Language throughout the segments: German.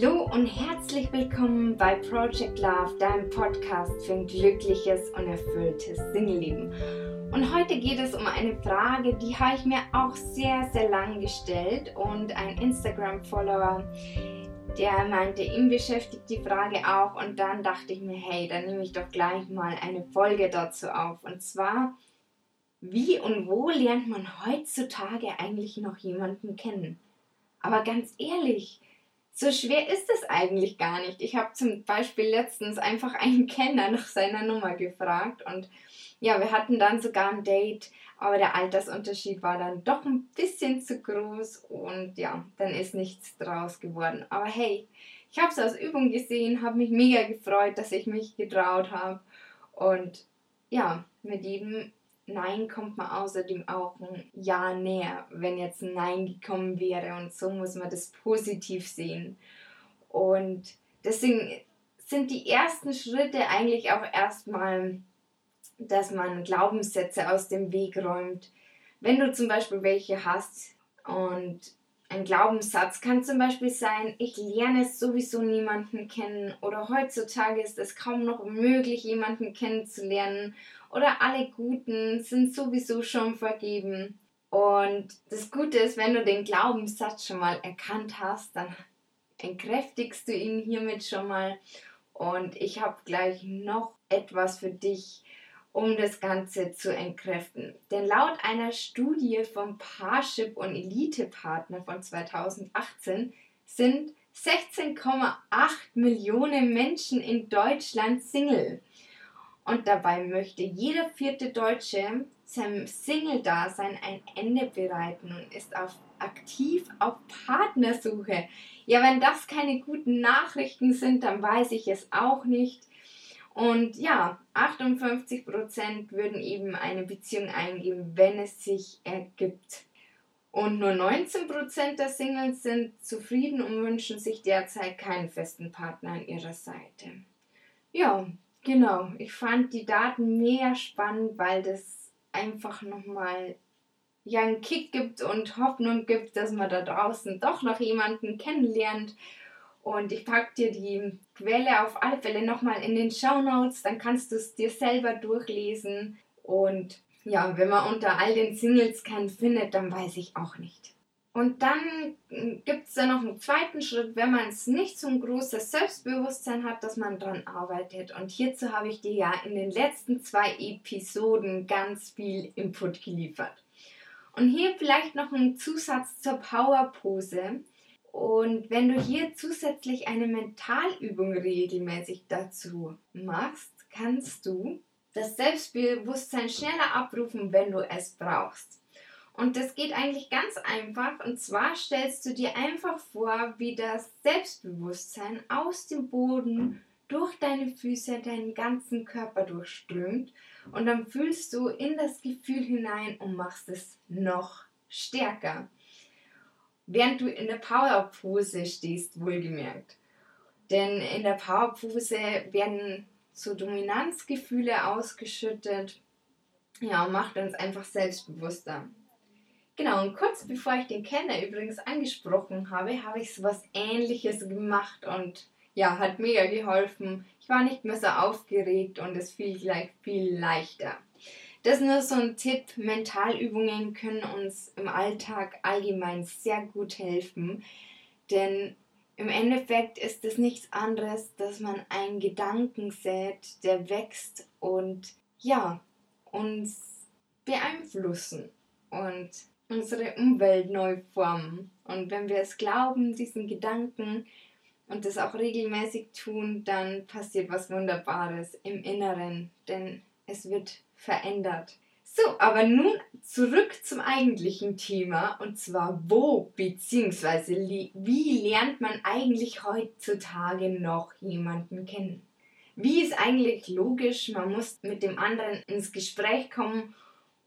Hallo und herzlich willkommen bei Project Love, deinem Podcast für ein glückliches und erfülltes Singleleben. Und heute geht es um eine Frage, die habe ich mir auch sehr, sehr lang gestellt und ein Instagram-Follower, der meinte, ihn beschäftigt die Frage auch und dann dachte ich mir, hey, dann nehme ich doch gleich mal eine Folge dazu auf. Und zwar, wie und wo lernt man heutzutage eigentlich noch jemanden kennen? Aber ganz ehrlich, so schwer ist es eigentlich gar nicht. Ich habe zum Beispiel letztens einfach einen Kellner nach seiner Nummer gefragt und ja, wir hatten dann sogar ein Date, aber der Altersunterschied war dann doch ein bisschen zu groß und ja, dann ist nichts draus geworden. Aber hey, ich habe es aus Übung gesehen, habe mich mega gefreut, dass ich mich getraut habe und ja, mit jedem Nein kommt man außerdem auch ein Ja näher, wenn jetzt ein Nein gekommen wäre. Und so muss man das positiv sehen. Und deswegen sind die ersten Schritte eigentlich auch erstmal, dass man Glaubenssätze aus dem Weg räumt. Wenn du zum Beispiel welche hast und ein Glaubenssatz kann zum Beispiel sein, ich lerne sowieso niemanden kennen oder heutzutage ist es kaum noch möglich, jemanden kennenzulernen oder alle Guten sind sowieso schon vergeben. Und das Gute ist, wenn du den Glaubenssatz schon mal erkannt hast, dann entkräftigst du ihn hiermit schon mal. Und ich habe gleich noch etwas für dich, um das Ganze zu entkräften. Denn laut einer Studie vom Parship und Elite Partner von 2018 sind 16,8 Millionen Menschen in Deutschland Single. Und dabei möchte jeder vierte Deutsche seinem Single-Dasein ein Ende bereiten und ist auf, aktiv auf Partnersuche. Ja, wenn das keine guten Nachrichten sind, dann weiß ich es auch nicht. Und ja, 58% würden eben eine Beziehung eingeben, wenn es sich ergibt. Und nur 19% der Singles sind zufrieden und wünschen sich derzeit keinen festen Partner an ihrer Seite. Ja, Genau, ich fand die Daten mega spannend, weil das einfach nochmal ja einen Kick gibt und Hoffnung gibt, dass man da draußen doch noch jemanden kennenlernt. Und ich packe dir die Quelle auf alle Fälle nochmal in den Show Notes, dann kannst du es dir selber durchlesen. Und ja, wenn man unter all den Singles keinen findet, dann weiß ich auch nicht. Und dann gibt es da noch einen zweiten Schritt, wenn man es nicht so ein großes Selbstbewusstsein hat, dass man dran arbeitet. Und hierzu habe ich dir ja in den letzten zwei Episoden ganz viel Input geliefert. Und hier vielleicht noch ein Zusatz zur Powerpose. Und wenn du hier zusätzlich eine Mentalübung regelmäßig dazu machst, kannst du das Selbstbewusstsein schneller abrufen, wenn du es brauchst. Und das geht eigentlich ganz einfach. Und zwar stellst du dir einfach vor, wie das Selbstbewusstsein aus dem Boden durch deine Füße deinen ganzen Körper durchströmt. Und dann fühlst du in das Gefühl hinein und machst es noch stärker. Während du in der Power-Pose stehst, wohlgemerkt. Denn in der Power-Pose werden so Dominanzgefühle ausgeschüttet. Ja, und macht uns einfach selbstbewusster. Genau, und kurz bevor ich den Kenner übrigens angesprochen habe, habe ich so was ähnliches gemacht und ja, hat mega geholfen. Ich war nicht mehr so aufgeregt und es fiel gleich viel leichter. Das ist nur so ein Tipp. Mentalübungen können uns im Alltag allgemein sehr gut helfen, denn im Endeffekt ist es nichts anderes, dass man einen Gedanken sät, der wächst und ja, uns beeinflussen. Und unsere Umwelt neu formen. Und wenn wir es glauben, diesen Gedanken und das auch regelmäßig tun, dann passiert was Wunderbares im Inneren, denn es wird verändert. So, aber nun zurück zum eigentlichen Thema und zwar wo bzw. wie lernt man eigentlich heutzutage noch jemanden kennen? Wie ist eigentlich logisch, man muss mit dem anderen ins Gespräch kommen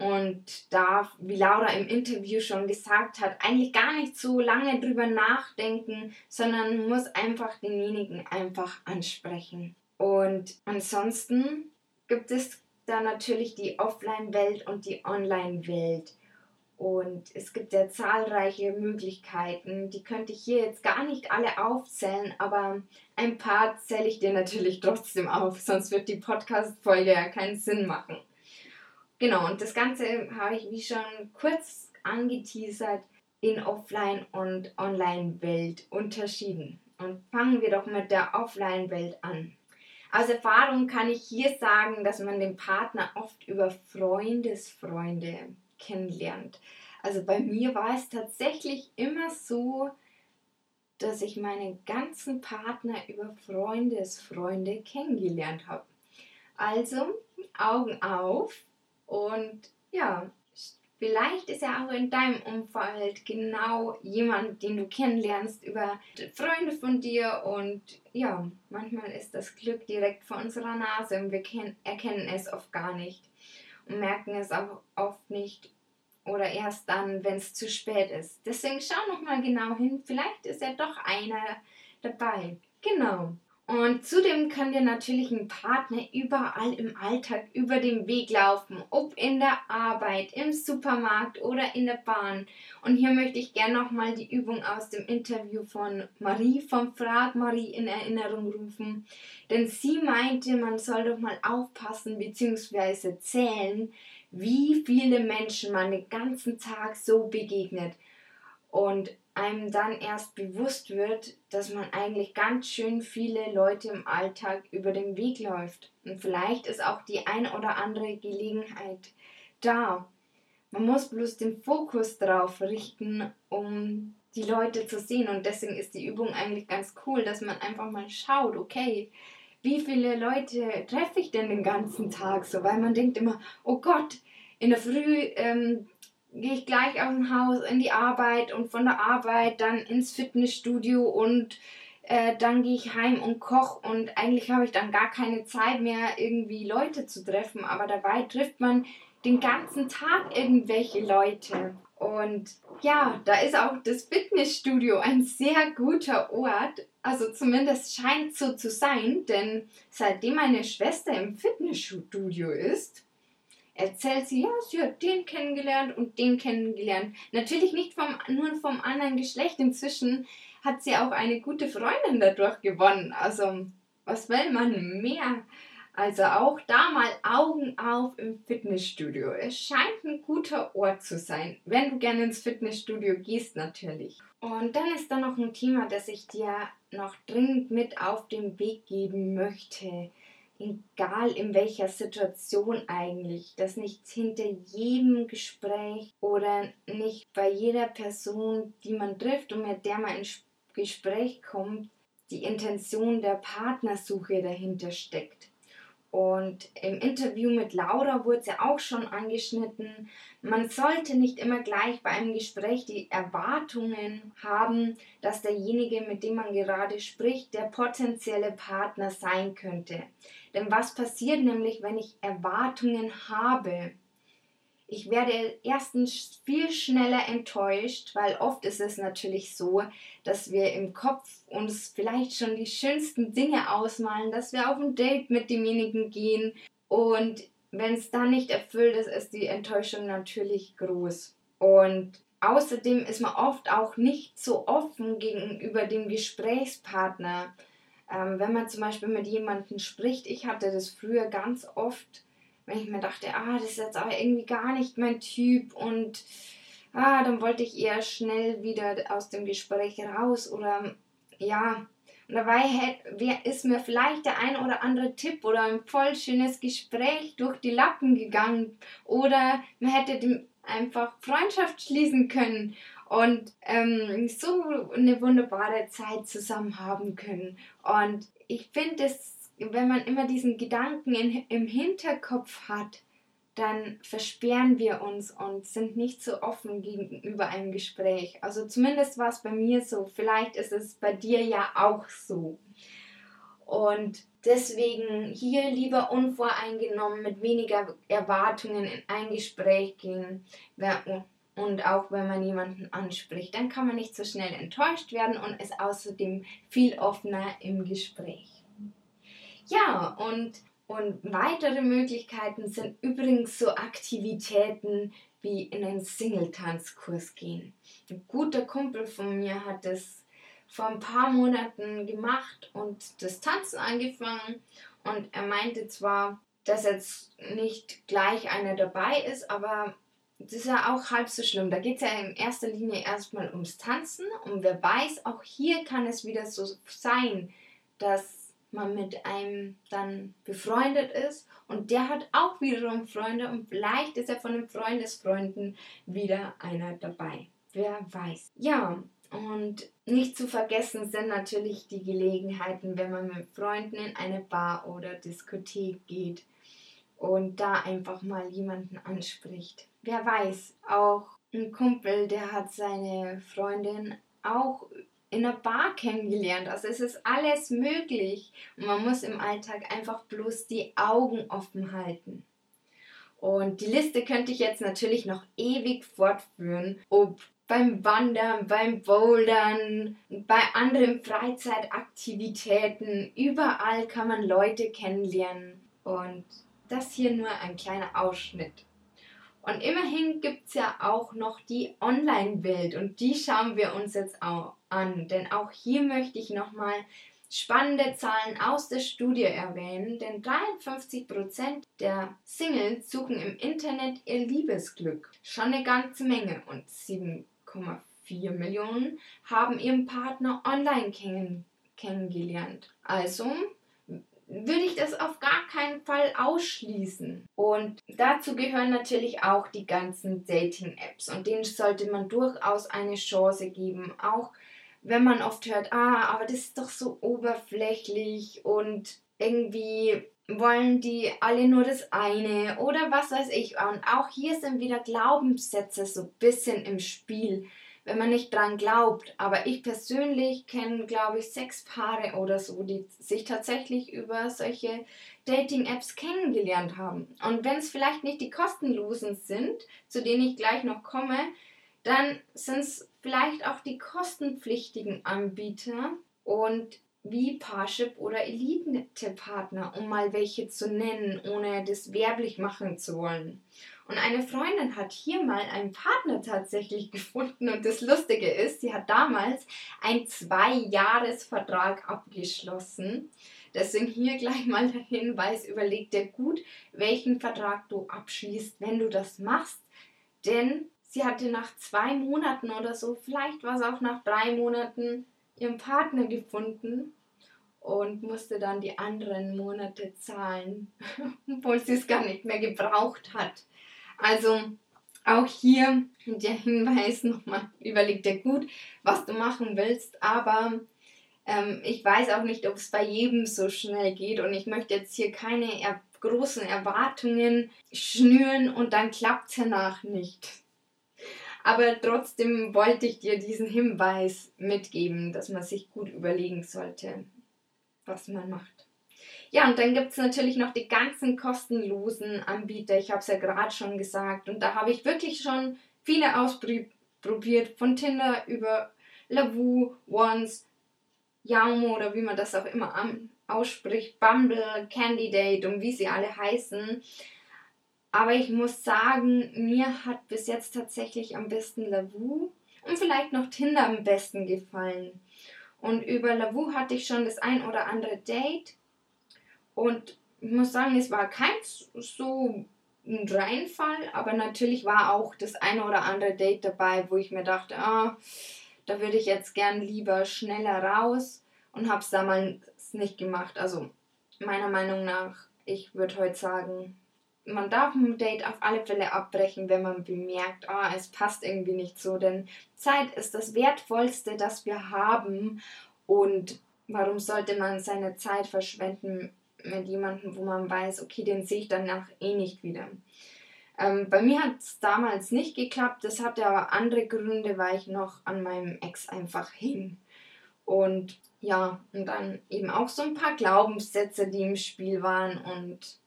und darf, wie Laura im Interview schon gesagt hat, eigentlich gar nicht so lange drüber nachdenken, sondern muss einfach denjenigen einfach ansprechen. Und ansonsten gibt es da natürlich die Offline-Welt und die Online-Welt. Und es gibt ja zahlreiche Möglichkeiten, die könnte ich hier jetzt gar nicht alle aufzählen, aber ein paar zähle ich dir natürlich trotzdem auf, sonst wird die Podcast-Folge ja keinen Sinn machen. Genau, und das Ganze habe ich, wie schon kurz angeteasert, in Offline- und Online-Welt unterschieden. Und fangen wir doch mit der Offline-Welt an. Aus Erfahrung kann ich hier sagen, dass man den Partner oft über Freundesfreunde kennenlernt. Also bei mir war es tatsächlich immer so, dass ich meine ganzen Partner über Freundesfreunde kennengelernt habe. Also Augen auf und ja, vielleicht ist ja auch in deinem Umfeld genau jemand, den du kennenlernst über Freunde von dir und ja, manchmal ist das Glück direkt vor unserer Nase und wir erkennen es oft gar nicht und merken es auch oft nicht oder erst dann, wenn es zu spät ist. Deswegen schau noch mal genau hin, vielleicht ist ja doch einer dabei. Genau. Und zudem kann dir natürlich ein Partner überall im Alltag über den Weg laufen, ob in der Arbeit, im Supermarkt oder in der Bahn. Und hier möchte ich gerne nochmal die Übung aus dem Interview von Marie vom Frag Marie in Erinnerung rufen. Denn sie meinte, man soll doch mal aufpassen bzw. zählen, wie viele Menschen man den ganzen Tag so begegnet und einem dann erst bewusst wird, dass man eigentlich ganz schön viele Leute im Alltag über den Weg läuft. Und vielleicht ist auch die ein oder andere Gelegenheit da. Man muss bloß den Fokus darauf richten, um die Leute zu sehen. Und deswegen ist die Übung eigentlich ganz cool, dass man einfach mal schaut, okay, wie viele Leute treffe ich denn den ganzen Tag so? Weil man denkt immer, oh Gott, in der Früh ähm, gehe ich gleich aus dem Haus in die Arbeit und von der Arbeit dann ins Fitnessstudio und äh, dann gehe ich heim und koche und eigentlich habe ich dann gar keine Zeit mehr, irgendwie Leute zu treffen, aber dabei trifft man den ganzen Tag irgendwelche Leute. Und ja, da ist auch das Fitnessstudio ein sehr guter Ort. Also zumindest scheint so zu sein, denn seitdem meine Schwester im Fitnessstudio ist, erzählt sie, ja, sie hat den kennengelernt und den kennengelernt. Natürlich nicht vom, nur vom anderen Geschlecht. Inzwischen hat sie auch eine gute Freundin dadurch gewonnen. Also, was will man mehr? Also auch da mal Augen auf im Fitnessstudio. Es scheint ein guter Ort zu sein, wenn du gerne ins Fitnessstudio gehst natürlich. Und dann ist da noch ein Thema, das ich dir noch dringend mit auf den Weg geben möchte egal in welcher Situation eigentlich, dass nicht hinter jedem Gespräch oder nicht bei jeder Person, die man trifft und mit der man ins Gespräch kommt, die Intention der Partnersuche dahinter steckt. Und im Interview mit Laura wurde es ja auch schon angeschnitten, man sollte nicht immer gleich bei einem Gespräch die Erwartungen haben, dass derjenige, mit dem man gerade spricht, der potenzielle Partner sein könnte. Denn was passiert nämlich, wenn ich Erwartungen habe? Ich werde erstens viel schneller enttäuscht, weil oft ist es natürlich so, dass wir im Kopf uns vielleicht schon die schönsten Dinge ausmalen, dass wir auf ein Date mit demjenigen gehen und wenn es dann nicht erfüllt ist, ist die Enttäuschung natürlich groß. Und außerdem ist man oft auch nicht so offen gegenüber dem Gesprächspartner. Ähm, wenn man zum Beispiel mit jemandem spricht, ich hatte das früher ganz oft, wenn ich mir dachte, ah, das ist jetzt aber irgendwie gar nicht mein Typ und ah, dann wollte ich eher schnell wieder aus dem Gespräch raus oder ja, und dabei ist mir vielleicht der ein oder andere Tipp oder ein voll schönes Gespräch durch die Lappen gegangen oder man hätte einfach Freundschaft schließen können und ähm, so eine wunderbare Zeit zusammen haben können. Und ich finde wenn man immer diesen Gedanken in, im Hinterkopf hat, dann versperren wir uns und sind nicht so offen gegenüber einem Gespräch. Also zumindest war es bei mir so. Vielleicht ist es bei dir ja auch so. Und deswegen hier lieber unvoreingenommen mit weniger Erwartungen in ein Gespräch gehen. Und auch wenn man jemanden anspricht, dann kann man nicht so schnell enttäuscht werden und ist außerdem viel offener im Gespräch. Ja, und Und weitere Möglichkeiten sind übrigens so Aktivitäten wie in einen Single-Tanzkurs gehen. Ein guter Kumpel von mir hat das vor ein paar Monaten gemacht und das Tanzen angefangen. Und er meinte zwar, dass jetzt nicht gleich einer dabei ist, aber das ist ja auch halb so schlimm. Da geht es ja in erster Linie erstmal ums Tanzen und wer weiß, auch hier kann es wieder so sein, dass man mit einem dann befreundet ist und der hat auch wiederum Freunde und vielleicht ist er von den Freundesfreunden wieder einer dabei. Wer weiß. Ja, und nicht zu vergessen sind natürlich die Gelegenheiten, wenn man mit Freunden in eine Bar oder Diskothek geht und da einfach mal jemanden anspricht. Wer weiß, auch ein Kumpel, der hat seine Freundin auch in einer Bar kennengelernt. Also es ist alles möglich und man muss im Alltag einfach bloß die Augen offen halten. Und die Liste könnte ich jetzt natürlich noch ewig fortführen, ob beim Wandern, beim Bouldern, bei anderen Freizeitaktivitäten, überall kann man Leute kennenlernen. Und das hier nur ein kleiner Ausschnitt. Und immerhin gibt es ja auch noch die Online-Welt und die schauen wir uns jetzt auch an. Denn auch hier möchte ich nochmal spannende Zahlen aus der Studie erwähnen, denn 53% der Singles suchen im Internet ihr Liebesglück. Schon eine ganze Menge und 7,4 Millionen haben ihren Partner online kenn kennengelernt. Also würde ich das auf gar keinen Fall ausschließen. Und dazu gehören natürlich auch die ganzen Dating-Apps und denen sollte man durchaus eine Chance geben. Auch wenn man oft hört, ah, aber das ist doch so oberflächlich und irgendwie wollen die alle nur das eine oder was weiß ich. Und auch hier sind wieder Glaubenssätze so ein bisschen im Spiel wenn man nicht dran glaubt. Aber ich persönlich kenne, glaube ich, sechs Paare oder so, die sich tatsächlich über solche Dating-Apps kennengelernt haben. Und wenn es vielleicht nicht die kostenlosen sind, zu denen ich gleich noch komme, dann sind es vielleicht auch die kostenpflichtigen Anbieter und wie Parship oder Elite-Partner, um mal welche zu nennen, ohne das werblich machen zu wollen. Und eine Freundin hat hier mal einen Partner tatsächlich gefunden. Und das Lustige ist, sie hat damals einen Zwei-Jahres-Vertrag abgeschlossen. Deswegen hier gleich mal der Hinweis, überleg dir gut, welchen Vertrag du abschließt, wenn du das machst. Denn sie hatte nach zwei Monaten oder so, vielleicht war es auch nach drei Monaten, ihren Partner gefunden und musste dann die anderen Monate zahlen, obwohl sie es gar nicht mehr gebraucht hat. Also auch hier der Hinweis nochmal, überleg dir gut, was du machen willst, aber ähm, ich weiß auch nicht, ob es bei jedem so schnell geht und ich möchte jetzt hier keine er großen Erwartungen schnüren und dann klappt es danach nicht. Aber trotzdem wollte ich dir diesen Hinweis mitgeben, dass man sich gut überlegen sollte, was man macht. Ja, und dann gibt es natürlich noch die ganzen kostenlosen Anbieter. Ich habe es ja gerade schon gesagt. Und da habe ich wirklich schon viele ausprobiert. Von Tinder über Lavu, Once, Yaumo oder wie man das auch immer ausspricht, Bumble, Candidate und wie sie alle heißen. Aber ich muss sagen, mir hat bis jetzt tatsächlich am besten Lavu und vielleicht noch Tinder am besten gefallen. Und über Lavu hatte ich schon das ein oder andere Date. Und ich muss sagen, es war kein so ein Reinfall, aber natürlich war auch das eine oder andere Date dabei, wo ich mir dachte, ah, da würde ich jetzt gern lieber schneller raus und habe es damals nicht gemacht. Also meiner Meinung nach, ich würde heute sagen, man darf ein Date auf alle Fälle abbrechen, wenn man bemerkt, ah, es passt irgendwie nicht so, denn Zeit ist das Wertvollste, das wir haben und warum sollte man seine Zeit verschwenden mit jemandem, wo man weiß, okay, den sehe ich danach eh nicht wieder. Ähm, bei mir hat es damals nicht geklappt, das hatte aber andere Gründe, weil ich noch an meinem Ex einfach hing. Und ja, und dann eben auch so ein paar Glaubenssätze, die im Spiel waren und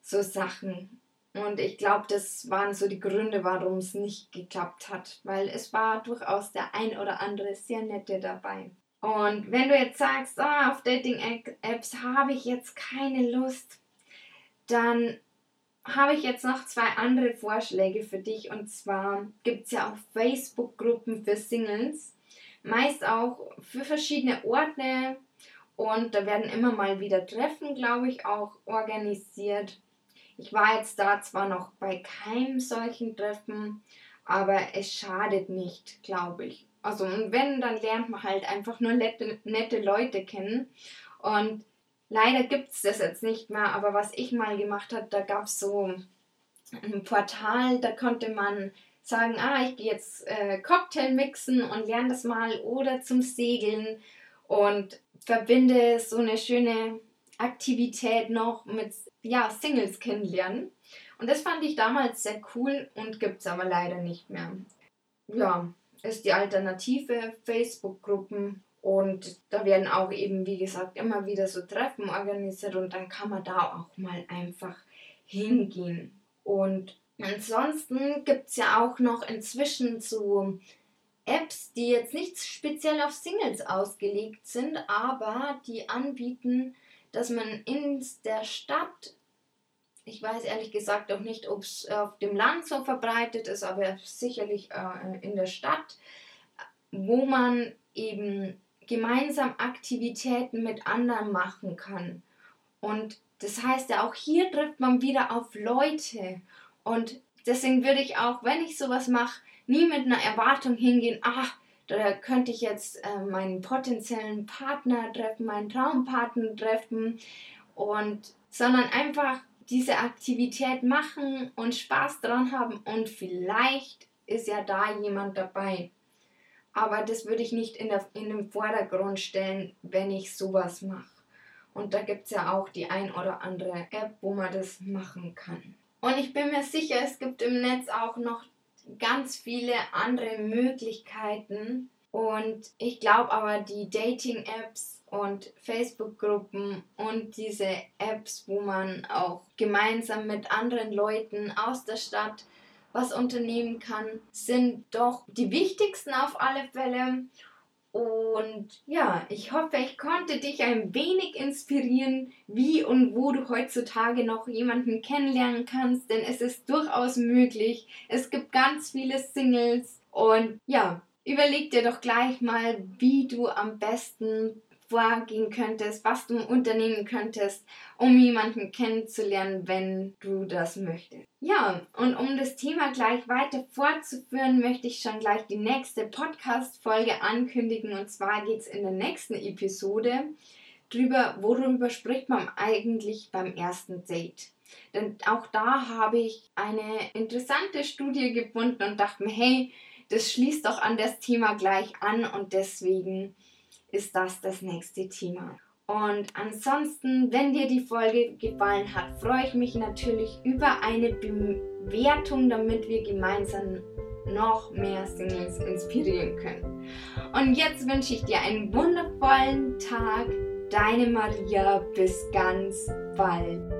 so Sachen. Und ich glaube, das waren so die Gründe, warum es nicht geklappt hat, weil es war durchaus der ein oder andere sehr nette dabei. Und wenn du jetzt sagst, oh, auf Dating-Apps habe ich jetzt keine Lust, dann habe ich jetzt noch zwei andere Vorschläge für dich. Und zwar gibt es ja auch Facebook-Gruppen für Singles. Meist auch für verschiedene Orte. Und da werden immer mal wieder Treffen, glaube ich, auch organisiert. Ich war jetzt da zwar noch bei keinem solchen Treffen, aber es schadet nicht, glaube ich. Also, und wenn, dann lernt man halt einfach nur nette, nette Leute kennen. Und Leider gibt es das jetzt nicht mehr, aber was ich mal gemacht habe, da gab es so ein Portal, da konnte man sagen, ah, ich gehe jetzt äh, Cocktail mixen und lerne das mal oder zum Segeln und verbinde so eine schöne Aktivität noch mit ja, Singles kennenlernen. Und das fand ich damals sehr cool und gibt es aber leider nicht mehr. Ja, ist die Alternative Facebook-Gruppen und da werden auch eben, wie gesagt, immer wieder so Treffen organisiert und dann kann man da auch mal einfach hingehen. Und ansonsten gibt es ja auch noch inzwischen so Apps, die jetzt nicht speziell auf Singles ausgelegt sind, aber die anbieten, dass man in der Stadt, ich weiß ehrlich gesagt auch nicht, ob es auf dem Land so verbreitet ist, aber sicherlich äh, in der Stadt, wo man eben gemeinsam Aktivitäten mit anderen machen kann. Und das heißt ja, auch hier trifft man wieder auf Leute. Und deswegen würde ich auch, wenn ich sowas mache, nie mit einer Erwartung hingehen, ach, da könnte ich jetzt äh, meinen potenziellen Partner treffen, meinen Traumpartner treffen und sondern einfach diese Aktivität machen und Spaß dran haben und vielleicht ist ja da jemand dabei. Aber das würde ich nicht in, der, in den Vordergrund stellen, wenn ich sowas mache. Und da gibt es ja auch die ein oder andere App, wo man das machen kann. Und ich bin mir sicher, es gibt im Netz auch noch ganz viele andere Möglichkeiten. Und ich glaube aber, die Dating-Apps und Facebook-Gruppen und diese Apps, wo man auch gemeinsam mit anderen Leuten aus der Stadt was unternehmen kann, sind doch die wichtigsten auf alle Fälle. Und ja, ich hoffe, ich konnte dich ein wenig inspirieren, wie und wo du heutzutage noch jemanden kennenlernen kannst, denn es ist durchaus möglich. Es gibt ganz viele Singles und ja, überleg dir doch gleich mal, wie du am besten vorgehen könntest, was du unternehmen könntest, um jemanden kennenzulernen, wenn du das möchtest. Ja, und um das Thema gleich weiter fortzuführen, möchte ich schon gleich die nächste Podcast-Folge ankündigen. Und zwar geht es in der nächsten Episode drüber, worüber spricht man eigentlich beim ersten Date. Denn auch da habe ich eine interessante Studie gefunden und dachte mir, hey, das schließt doch an das Thema gleich an und deswegen ist das das nächste Thema. Und ansonsten, wenn dir die Folge gefallen hat, freue ich mich natürlich über eine Bewertung, damit wir gemeinsam noch mehr Singles inspirieren können. Und jetzt wünsche ich dir einen wundervollen Tag. Deine Maria, bis ganz bald.